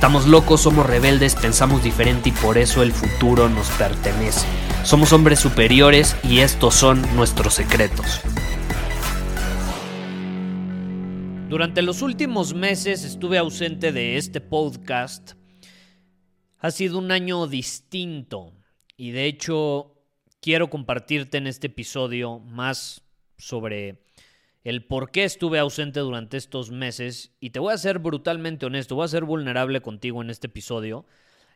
Estamos locos, somos rebeldes, pensamos diferente y por eso el futuro nos pertenece. Somos hombres superiores y estos son nuestros secretos. Durante los últimos meses estuve ausente de este podcast ha sido un año distinto y de hecho quiero compartirte en este episodio más sobre el por qué estuve ausente durante estos meses y te voy a ser brutalmente honesto, voy a ser vulnerable contigo en este episodio,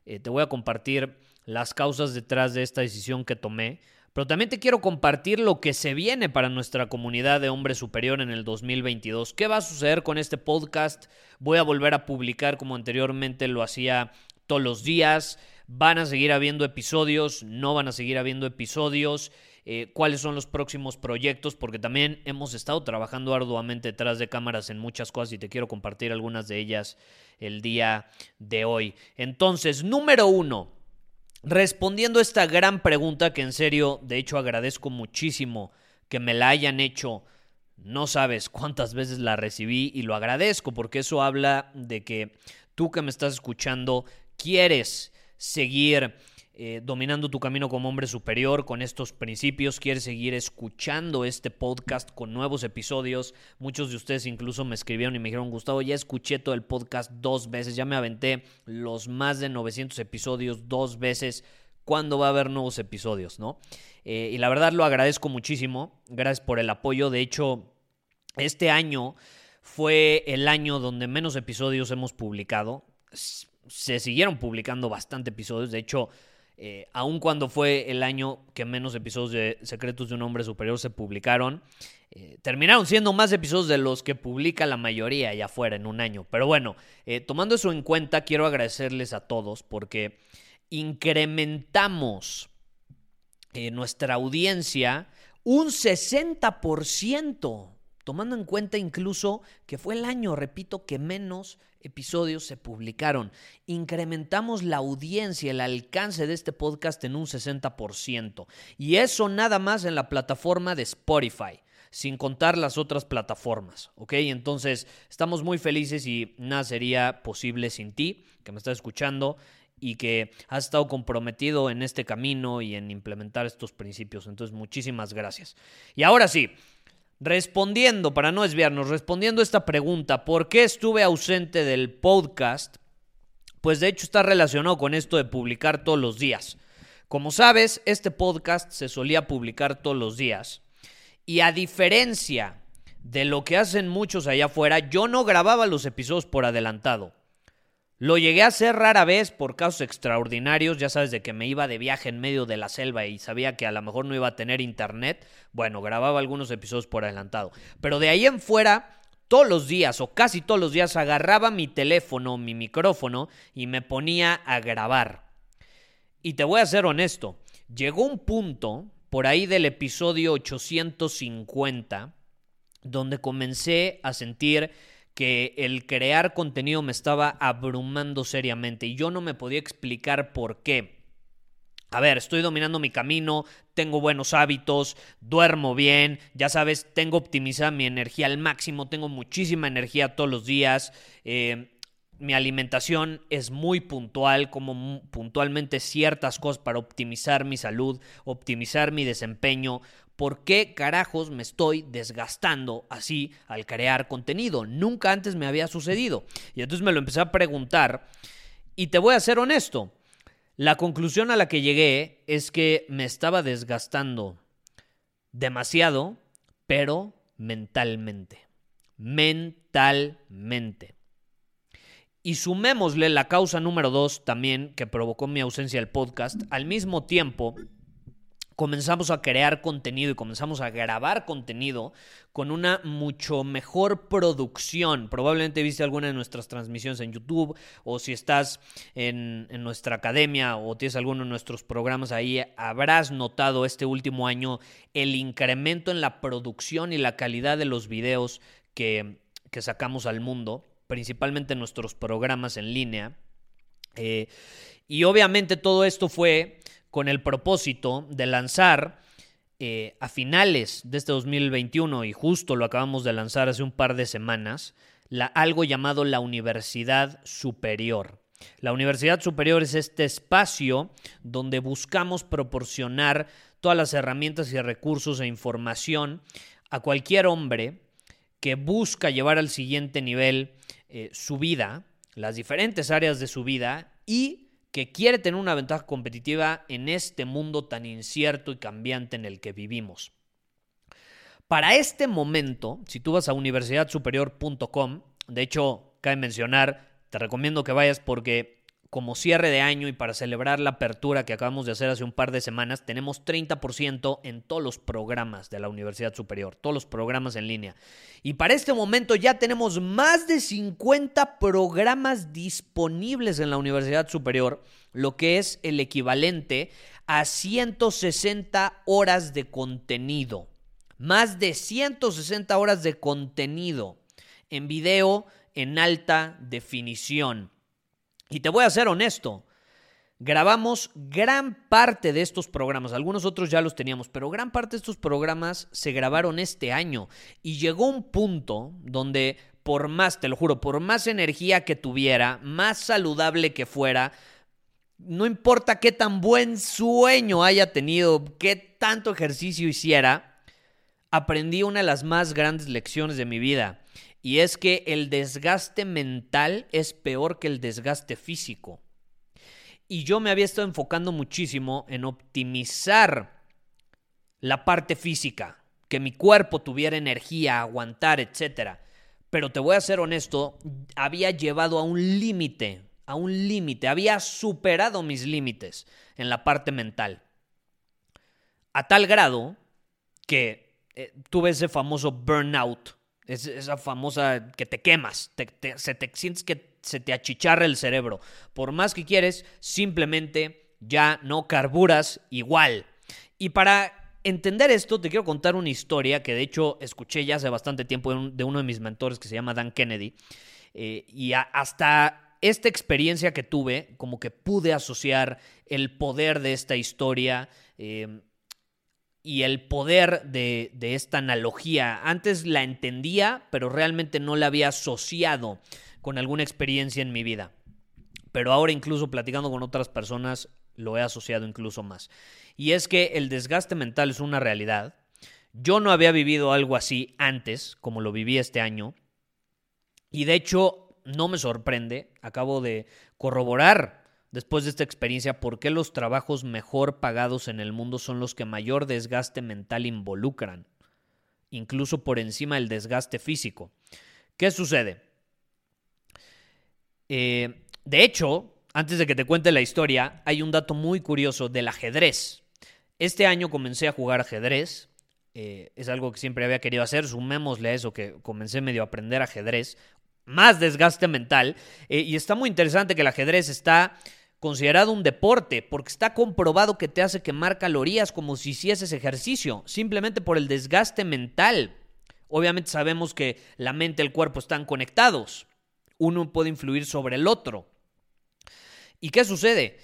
eh, te voy a compartir las causas detrás de esta decisión que tomé, pero también te quiero compartir lo que se viene para nuestra comunidad de hombres superior en el 2022. ¿Qué va a suceder con este podcast? Voy a volver a publicar como anteriormente lo hacía todos los días. Van a seguir habiendo episodios, no van a seguir habiendo episodios. Eh, cuáles son los próximos proyectos, porque también hemos estado trabajando arduamente detrás de cámaras en muchas cosas y te quiero compartir algunas de ellas el día de hoy. Entonces, número uno, respondiendo a esta gran pregunta que en serio, de hecho agradezco muchísimo que me la hayan hecho. No sabes cuántas veces la recibí y lo agradezco porque eso habla de que tú que me estás escuchando quieres seguir eh, dominando tu camino como hombre superior con estos principios, quieres seguir escuchando este podcast con nuevos episodios. Muchos de ustedes incluso me escribieron y me dijeron, Gustavo, ya escuché todo el podcast dos veces, ya me aventé los más de 900 episodios dos veces. ¿Cuándo va a haber nuevos episodios? ¿no? Eh, y la verdad lo agradezco muchísimo. Gracias por el apoyo. De hecho, este año fue el año donde menos episodios hemos publicado se siguieron publicando bastante episodios. De hecho, eh, aun cuando fue el año que menos episodios de Secretos de un Hombre Superior se publicaron, eh, terminaron siendo más episodios de los que publica la mayoría allá afuera en un año. Pero bueno, eh, tomando eso en cuenta, quiero agradecerles a todos porque incrementamos nuestra audiencia un 60% tomando en cuenta incluso que fue el año, repito, que menos episodios se publicaron. Incrementamos la audiencia, el alcance de este podcast en un 60%. Y eso nada más en la plataforma de Spotify sin contar las otras plataformas, ¿ok? Entonces, estamos muy felices y nada sería posible sin ti, que me estás escuchando y que has estado comprometido en este camino y en implementar estos principios. Entonces, muchísimas gracias. Y ahora sí, Respondiendo, para no desviarnos, respondiendo esta pregunta, ¿por qué estuve ausente del podcast? Pues de hecho está relacionado con esto de publicar todos los días. Como sabes, este podcast se solía publicar todos los días. Y a diferencia de lo que hacen muchos allá afuera, yo no grababa los episodios por adelantado. Lo llegué a hacer rara vez por casos extraordinarios, ya sabes, de que me iba de viaje en medio de la selva y sabía que a lo mejor no iba a tener internet. Bueno, grababa algunos episodios por adelantado. Pero de ahí en fuera, todos los días o casi todos los días agarraba mi teléfono, mi micrófono y me ponía a grabar. Y te voy a ser honesto, llegó un punto, por ahí del episodio 850, donde comencé a sentir que el crear contenido me estaba abrumando seriamente y yo no me podía explicar por qué. A ver, estoy dominando mi camino, tengo buenos hábitos, duermo bien, ya sabes, tengo optimizada mi energía al máximo, tengo muchísima energía todos los días, eh, mi alimentación es muy puntual, como puntualmente ciertas cosas para optimizar mi salud, optimizar mi desempeño, ¿Por qué carajos me estoy desgastando así al crear contenido? Nunca antes me había sucedido. Y entonces me lo empecé a preguntar y te voy a ser honesto. La conclusión a la que llegué es que me estaba desgastando demasiado, pero mentalmente. Mentalmente. Y sumémosle la causa número dos también que provocó mi ausencia del podcast. Al mismo tiempo, comenzamos a crear contenido y comenzamos a grabar contenido con una mucho mejor producción. Probablemente viste alguna de nuestras transmisiones en YouTube o si estás en, nuestra academia o tienes alguno de nuestros programas ahí, habrás notado este último año el incremento en la producción y la calidad de los videos que, sacamos al mundo, principalmente en nuestros programas en línea. Eh, y obviamente todo esto fue con el propósito de lanzar eh, a finales de este 2021, y justo lo acabamos de lanzar hace un par de semanas, algo llamado la Universidad Superior. La Universidad Superior es este espacio donde buscamos proporcionar todas las herramientas y recursos e información a cualquier hombre que busca llevar al siguiente nivel eh, su vida, las diferentes áreas de su vida y que quiere tener una ventaja competitiva en este mundo tan incierto y cambiante en el que vivimos. Para este momento, si tú vas a universidadsuperior.com, de hecho, cabe mencionar, te recomiendo que vayas porque como cierre de año y para celebrar la apertura que acabamos de hacer hace un par de semanas, tenemos 30% en todos los programas de la Universidad Superior, todos los programas en línea. Y para este momento ya tenemos más de 50 programas disponibles en la Universidad Superior, lo que es el equivalente a 160 horas de contenido. Más de 160 horas de contenido en video en alta definición y te voy a ser honesto, grabamos gran parte de estos programas, algunos otros ya los teníamos, pero gran parte de estos programas se grabaron este año y llegó un punto donde por más, te lo juro, por más energía que tuviera, más saludable que fuera, no importa qué tan buen sueño haya tenido, qué tanto ejercicio hiciera, aprendí una de las más grandes lecciones de mi vida. Y es que el desgaste mental es peor que el desgaste físico. Y yo me había estado enfocando muchísimo en optimizar la parte física, que mi cuerpo tuviera energía, aguantar, etc. Pero te voy a ser honesto, había llevado a un límite, a un límite, había superado mis límites en la parte mental. A tal grado que eh, tuve ese famoso burnout es esa famosa que te quemas, se te sientes que se te achicharra el cerebro. Por más que quieres, simplemente ya no carburas igual. Y para entender esto, te quiero contar una historia que de hecho escuché ya hace bastante tiempo de uno de mis mentores que se llama Dan Kennedy. Eh, y hasta esta experiencia que tuve, como que pude asociar el poder de esta historia. Eh, y el poder de, esta analogía. Antes la entendía, pero realmente no la había asociado con alguna experiencia en mi vida. Pero ahora incluso platicando con otras personas lo he asociado incluso más. Y es que el desgaste mental es una realidad. Yo no había vivido algo así antes, como lo viví este año. Y de hecho, no me sorprende. Acabo de corroborar después de esta experiencia por qué los trabajos mejor pagados en el mundo son los que mayor desgaste mental involucran, incluso por encima del desgaste físico. ¿Qué sucede? Eh, de hecho, antes de que te cuente la historia, hay un dato muy curioso del ajedrez. Este año comencé a jugar ajedrez. Eh, es algo que siempre había querido hacer. Sumémosle a eso que comencé medio a aprender ajedrez. Más desgaste mental. Eh, y está muy interesante que el ajedrez está considerado un deporte porque está comprobado que te hace quemar calorías como si hicieses ejercicio, simplemente por el desgaste mental. Obviamente sabemos que la mente y el cuerpo están conectados. Uno puede influir sobre el otro. ¿Y qué sucede?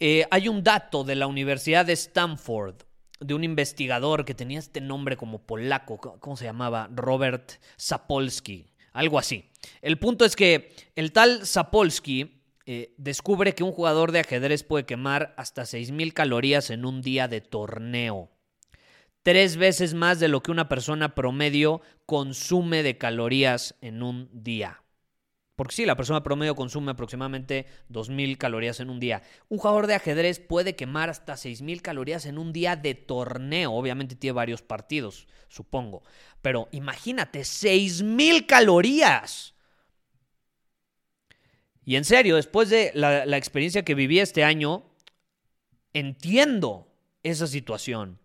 Eh, hay un dato de la Universidad de Stanford, de un investigador que tenía este nombre como polaco, ¿cómo se llamaba? Robert Sapolsky, algo así. El punto es que el tal Sapolsky eh, descubre que un jugador de ajedrez puede quemar hasta 6.000 calorías en un día de torneo. Tres veces más de lo que una persona promedio consume de calorías en un día. Porque sí, la persona promedio consume aproximadamente 2.000 calorías en un día. Un jugador de ajedrez puede quemar hasta 6.000 calorías en un día de torneo. Obviamente tiene varios partidos, supongo. Pero imagínate, 6.000 calorías. Y en serio, después de la, experiencia que viví este año, entiendo esa situación.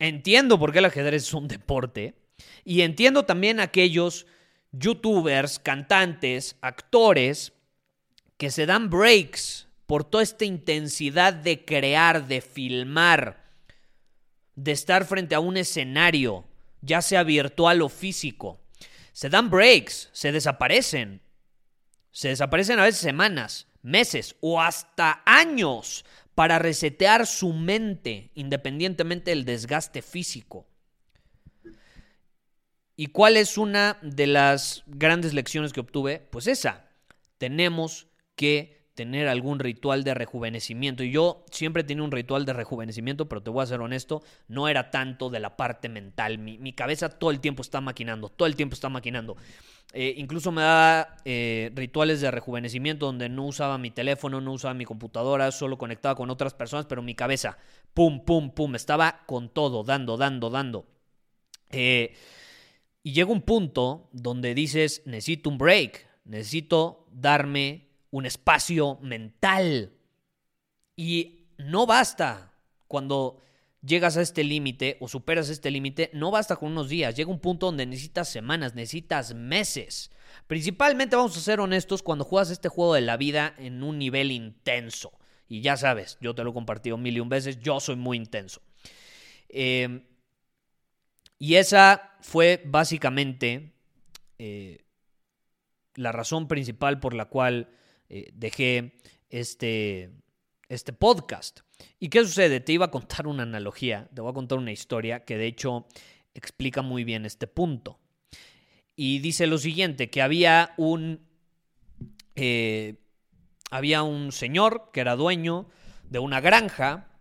Entiendo por qué el ajedrez es un deporte. Y entiendo también aquellos youtubers, cantantes, actores que se dan breaks por toda esta intensidad de crear, de filmar, de estar frente a un escenario, ya sea virtual o físico. Se dan breaks, se desaparecen. Se desaparecen a veces semanas, meses o hasta años para resetear su mente independientemente del desgaste físico. ¿Y cuál es una de las grandes lecciones que obtuve? Pues esa, tenemos que tener algún ritual de rejuvenecimiento. Y yo siempre tenido un ritual de rejuvenecimiento, pero te voy a ser honesto, no era tanto de la parte mental. Mi, cabeza todo el tiempo está maquinando, todo el tiempo está maquinando. Eh, incluso me daba eh, rituales de rejuvenecimiento donde no usaba mi teléfono, no usaba mi computadora, solo conectaba con otras personas, pero mi cabeza, pum, pum, pum, estaba con todo, dando, dando, dando. Eh, y llega un punto donde dices, necesito un break, necesito darme un espacio mental. Y no basta cuando llegas a este límite o superas este límite, no basta con unos días, llega un punto donde necesitas semanas, necesitas meses. Principalmente vamos a ser honestos cuando juegas este juego de la vida en un nivel intenso. Y ya sabes, yo te lo he compartido mil y un veces, yo soy muy intenso. Eh, y esa fue básicamente eh, la razón principal por la cual eh, dejé este, este podcast. ¿Y qué sucede? Te iba a contar una analogía, te voy a contar una historia que de hecho explica muy bien este punto. Y dice lo siguiente, que había un, eh, había un señor que era dueño de una granja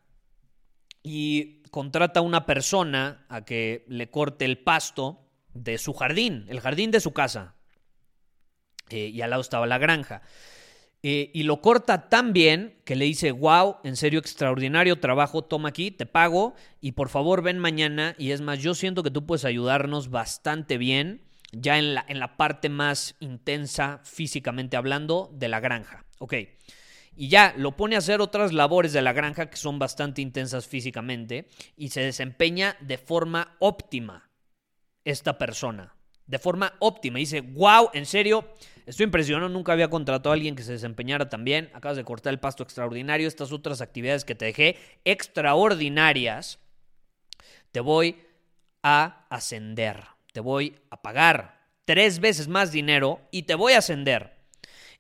y contrata a una persona a que le corte el pasto de su jardín, el jardín de su casa. Eh, y al lado estaba la granja. Eh, y lo corta tan bien que le dice, wow, en serio, extraordinario trabajo, toma aquí, te pago y por favor ven mañana. Y es más, yo siento que tú puedes ayudarnos bastante bien ya en la, en la parte más intensa físicamente hablando de la granja. Ok. Y ya lo pone a hacer otras labores de la granja que son bastante intensas físicamente y se desempeña de forma óptima esta persona. De forma óptima. dice, wow, en serio, Estoy impresionado, nunca había contratado a alguien que se desempeñara tan bien. Acabas de cortar el pasto extraordinario. Estas otras actividades que te dejé extraordinarias, te voy a ascender. Te voy a pagar tres veces más dinero y te voy a ascender.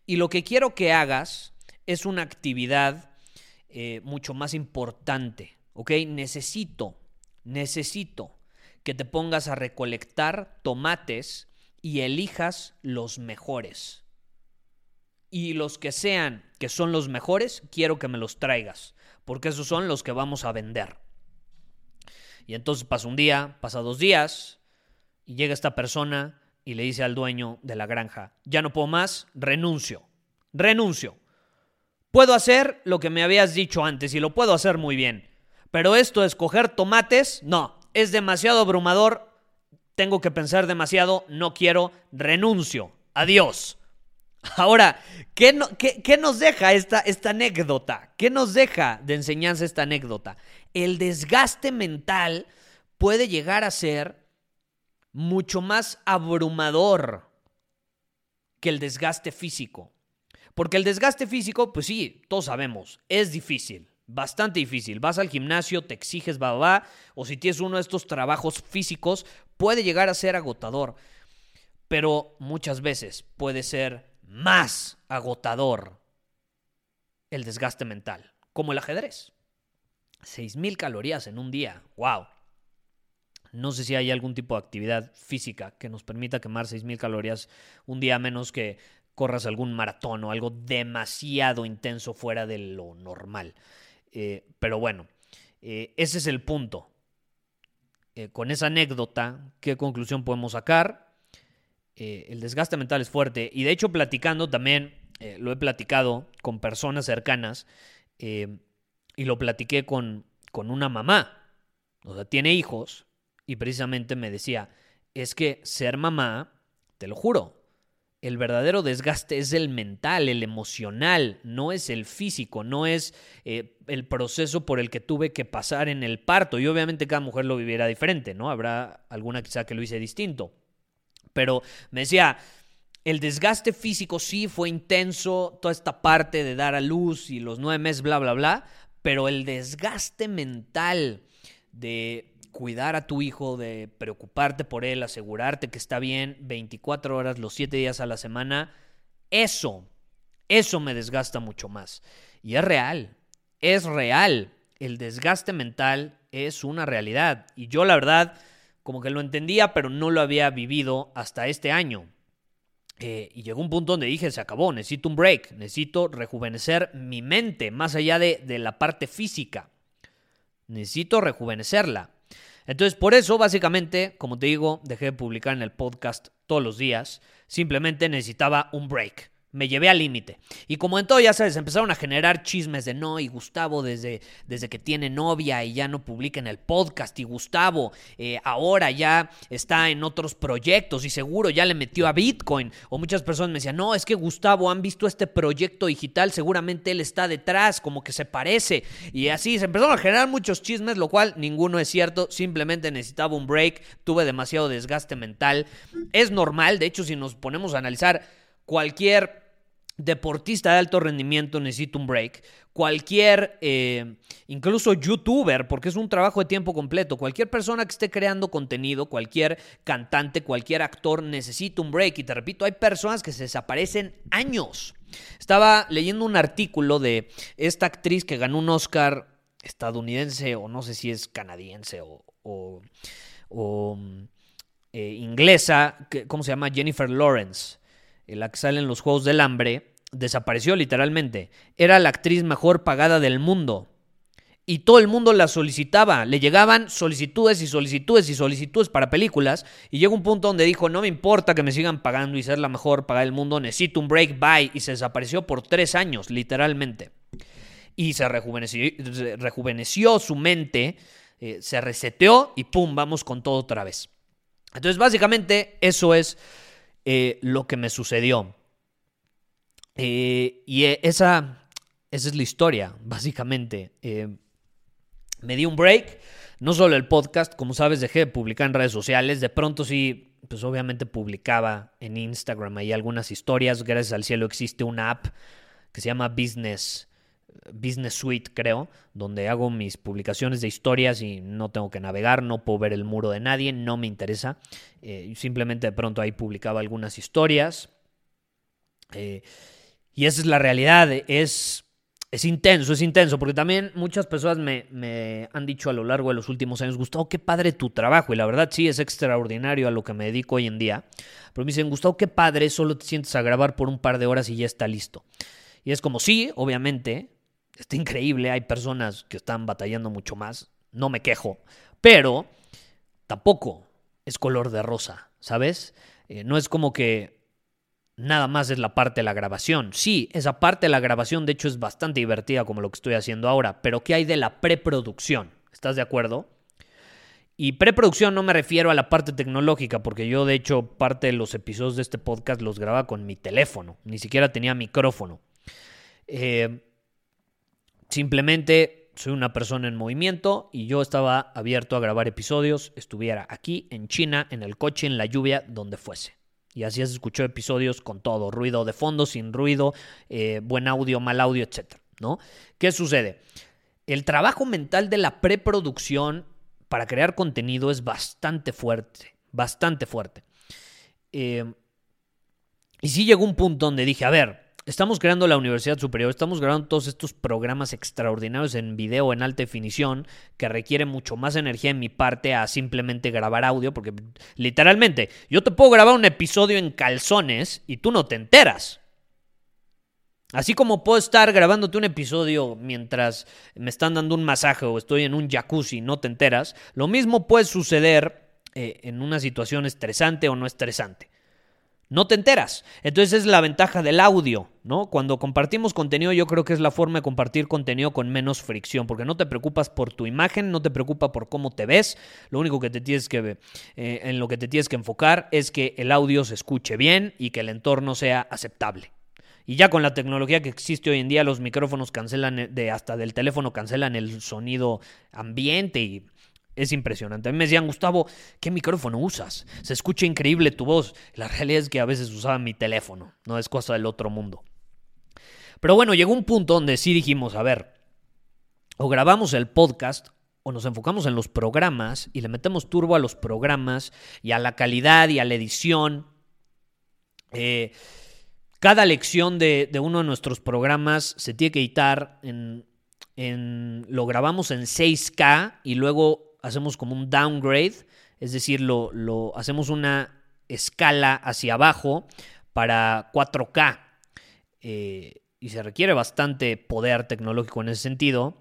Y lo que quiero que hagas es una actividad eh, mucho más importante. ¿Ok? Necesito, necesito que te pongas a recolectar tomates y elijas los mejores. Y los que sean que son los mejores, quiero que me los traigas, porque esos son los que vamos a vender. Y entonces pasa un día, pasa dos días, y llega esta persona y le dice al dueño de la granja, ya no puedo más, renuncio, renuncio. Puedo hacer lo que me habías dicho antes y lo puedo hacer muy bien, pero esto de escoger tomates, no, es demasiado abrumador, tengo que pensar demasiado, no quiero, renuncio, adiós. Ahora, ¿qué, nos deja esta, esta anécdota? ¿Qué nos deja de enseñanza esta anécdota? El desgaste mental puede llegar a ser mucho más abrumador que el desgaste físico. Porque el desgaste físico, pues sí, todos sabemos, es difícil bastante difícil. Vas al gimnasio, te exiges, va, va, o si tienes uno de estos trabajos físicos, puede llegar a ser agotador. Pero muchas veces puede ser más agotador el desgaste mental, como el ajedrez. 6.000 calorías en un día, wow. No sé si hay algún tipo de actividad física que nos permita quemar 6.000 calorías un día menos que corras algún maratón o algo demasiado intenso fuera de lo normal. Eh, pero bueno, eh, ese es el punto. Eh, con esa anécdota, ¿qué conclusión podemos sacar? el desgaste mental es fuerte. Y de hecho, platicando también, lo he platicado con personas cercanas y lo platiqué con, con una mamá. O sea, tiene hijos y precisamente me decía, es que ser mamá, te lo juro, el verdadero desgaste es el mental, el emocional, no es el físico, no es eh, el proceso por el que tuve que pasar en el parto. Y obviamente cada mujer lo viviera diferente, ¿no? Habrá alguna quizá que lo hice distinto. Pero me decía, el desgaste físico sí fue intenso, toda esta parte de dar a luz y los nueve meses, bla, bla, bla, pero el desgaste mental de cuidar a tu hijo, de preocuparte por él, asegurarte que está bien 24 horas, los 7 días a la semana, eso, eso me desgasta mucho más. Y es real, es real. El desgaste mental es una realidad. Y yo la verdad, como que lo entendía, pero no lo había vivido hasta este año. Eh, y llegó un punto donde dije, se acabó, necesito un break, necesito rejuvenecer mi mente, más allá de, de la parte física. Necesito rejuvenecerla. Entonces, por eso, básicamente, como te digo, dejé de publicar en el podcast todos los días. Simplemente necesitaba un break me llevé al límite. Y como en todo, ya sabes, empezaron a generar chismes de no, y Gustavo desde, desde que tiene novia y ya no publica en el podcast, y Gustavo eh, ahora ya está en otros proyectos y seguro ya le metió a Bitcoin. O muchas personas me decían, no, es que Gustavo han visto este proyecto digital, seguramente él está detrás, como que se parece. Y así se empezaron a generar muchos chismes, lo cual ninguno es cierto, simplemente necesitaba un break, tuve demasiado desgaste mental. Es normal, de hecho, si nos ponemos a analizar cualquier deportista de alto rendimiento necesita un break. Cualquier, eh, incluso youtuber, porque es un trabajo de tiempo completo, cualquier persona que esté creando contenido, cualquier cantante, cualquier actor necesita un break. Y te repito, hay personas que se desaparecen años. Estaba leyendo un artículo de esta actriz que ganó un Oscar estadounidense, o no sé si es canadiense o, eh, inglesa, ¿cómo se llama? Jennifer Lawrence la que sale en los Juegos del Hambre, desapareció literalmente. Era la actriz mejor pagada del mundo. Y todo el mundo la solicitaba. Le llegaban solicitudes y solicitudes y solicitudes para películas. Y llegó un punto donde dijo, no me importa que me sigan pagando y ser la mejor pagada del mundo. Necesito un break, bye. Y se desapareció por tres años, literalmente. Y se rejuveneció, su mente, eh, se reseteó y pum, vamos con todo otra vez. Entonces, básicamente, eso es eh, lo que me sucedió. Eh, y eh, esa, esa es la historia, básicamente. me di un break, no solo el podcast, como sabes, dejé de publicar en redes sociales. De pronto sí, pues obviamente publicaba en Instagram ahí algunas historias. Gracias al cielo existe una app que se llama Business Business Suite, creo, donde hago mis publicaciones de historias y no tengo que navegar, no puedo ver el muro de nadie, no me interesa. Eh, simplemente de pronto ahí publicaba algunas historias. Eh, y esa es la realidad, es, es intenso, es intenso, porque también muchas personas me, me, han dicho a lo largo de los últimos años, Gustavo, qué padre tu trabajo, y la verdad sí es extraordinario a lo que me dedico hoy en día, pero me dicen, Gustavo, qué padre, solo te sientes a grabar por un par de horas y ya está listo. Y es como, sí, obviamente, está increíble, hay personas que están batallando mucho más, no me quejo, pero tampoco es color de rosa, ¿sabes? Eh, no es como que nada más es la parte de la grabación. Sí, esa parte de la grabación de hecho es bastante divertida como lo que estoy haciendo ahora, pero ¿qué hay de la preproducción? ¿Estás de acuerdo? Y preproducción no me refiero a la parte tecnológica, porque yo de hecho parte de los episodios de este podcast los grababa con mi teléfono, ni siquiera tenía micrófono. Eh, Simplemente soy una persona en movimiento y yo estaba abierto a grabar episodios, estuviera aquí, en China, en el coche, en la lluvia, donde fuese. Y así se escuchó episodios con todo, ruido de fondo, sin ruido, eh, buen audio, mal audio, etc. ¿no? ¿Qué sucede? El trabajo mental de la preproducción para crear contenido es bastante fuerte, bastante fuerte. Eh, y sí llegó un punto donde dije, a ver, Estamos creando la Universidad Superior, estamos grabando todos estos programas extraordinarios en video en alta definición que requiere mucho más energía en mi parte a simplemente grabar audio, porque literalmente yo te puedo grabar un episodio en calzones y tú no te enteras. Así como puedo estar grabándote un episodio mientras me están dando un masaje o estoy en un jacuzzi y no te enteras, lo mismo puede suceder eh, en una situación estresante o no estresante. No te enteras. Entonces es la ventaja del audio, ¿no? Cuando compartimos contenido yo creo que es la forma de compartir contenido con menos fricción, porque no te preocupas por tu imagen, no te preocupa por cómo te ves, lo único que te tienes que eh, en lo que te tienes que enfocar es que el audio se escuche bien y que el entorno sea aceptable. Y ya con la tecnología que existe hoy en día, los micrófonos cancelan, eh, de, hasta del teléfono cancelan el sonido ambiente y es impresionante. A mí me decían, Gustavo, ¿qué micrófono usas? Se escucha increíble tu voz. La realidad es que a veces usaba mi teléfono, no es cosa del otro mundo. Pero bueno, llegó un punto donde sí dijimos, a ver, o grabamos el podcast o nos enfocamos en los programas y le metemos turbo a los programas y a la calidad y a la edición. Eh, cada lección de, uno de nuestros programas se tiene que editar lo grabamos en 6K y luego hacemos como un downgrade, es decir, lo, lo hacemos una escala hacia abajo para 4K. Eh, y se requiere bastante poder tecnológico en ese sentido.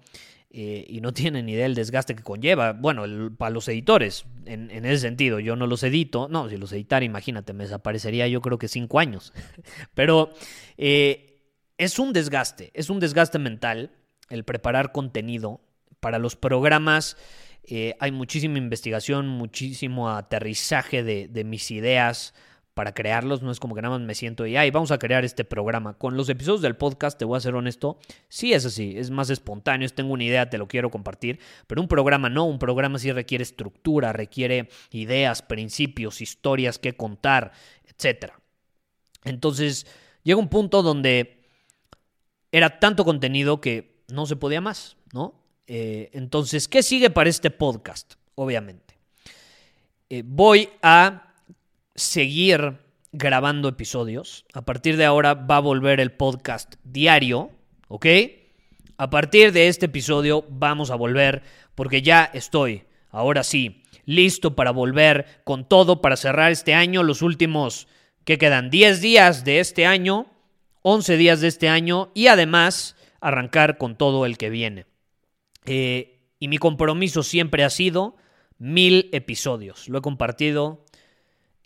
Eh, y no tienen ni idea del desgaste que conlleva. Bueno, para los editores, en, ese sentido, yo no los edito. No, si los editara, imagínate, me desaparecería yo creo que cinco años. Pero eh, es un desgaste, es un desgaste mental el preparar contenido para los programas eh, hay muchísima investigación, muchísimo aterrizaje de, mis ideas para crearlos. No es como que nada más me siento y, ay, vamos a crear este programa. Con los episodios del podcast, te voy a ser honesto, sí es así, es más espontáneo, tengo una idea, te lo quiero compartir, pero un programa no, un programa sí requiere estructura, requiere ideas, principios, historias que contar, etc. Entonces, llega un punto donde era tanto contenido que no se podía más, ¿no? Eh, entonces, ¿qué sigue para este podcast? Obviamente. Eh, voy a seguir grabando episodios. A partir de ahora va a volver el podcast diario, ¿ok? A partir de este episodio vamos a volver porque ya estoy, ahora sí, listo para volver con todo para cerrar este año, los últimos que quedan 10 días de este año, 11 días de este año y además arrancar con todo el que viene. Eh, y mi compromiso siempre ha sido mil episodios. Lo he compartido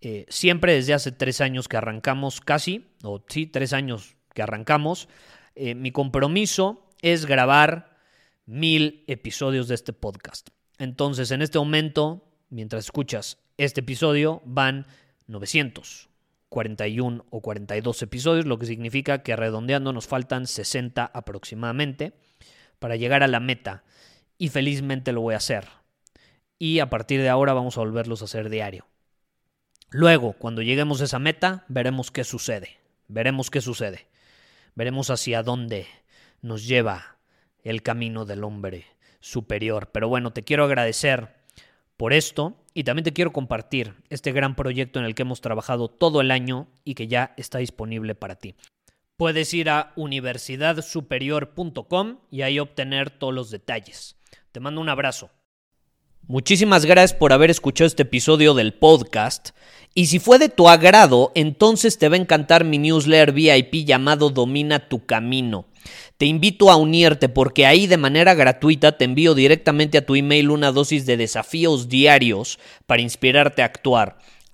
eh, siempre desde hace tres años que arrancamos casi, o sí, tres años que arrancamos. Eh, mi compromiso es grabar mil episodios de este podcast. Entonces, en este momento, mientras escuchas este episodio, van 941 o 42 episodios, lo que significa que redondeando nos faltan 60 aproximadamente para llegar a la meta y felizmente lo voy a hacer. Y a partir de ahora vamos a volverlos a hacer diario. Luego, cuando lleguemos a esa meta, veremos qué sucede. Veremos qué sucede. Veremos hacia dónde nos lleva el camino del hombre superior. Pero bueno, te quiero agradecer por esto y también te quiero compartir este gran proyecto en el que hemos trabajado todo el año y que ya está disponible para ti. Puedes ir a universidadsuperior.com y ahí obtener todos los detalles. Te mando un abrazo. Muchísimas gracias por haber escuchado este episodio del podcast. Y si fue de tu agrado, entonces te va a encantar mi newsletter VIP llamado Domina tu Camino. Te invito a unirte porque ahí de manera gratuita te envío directamente a tu email una dosis de desafíos diarios para inspirarte a actuar.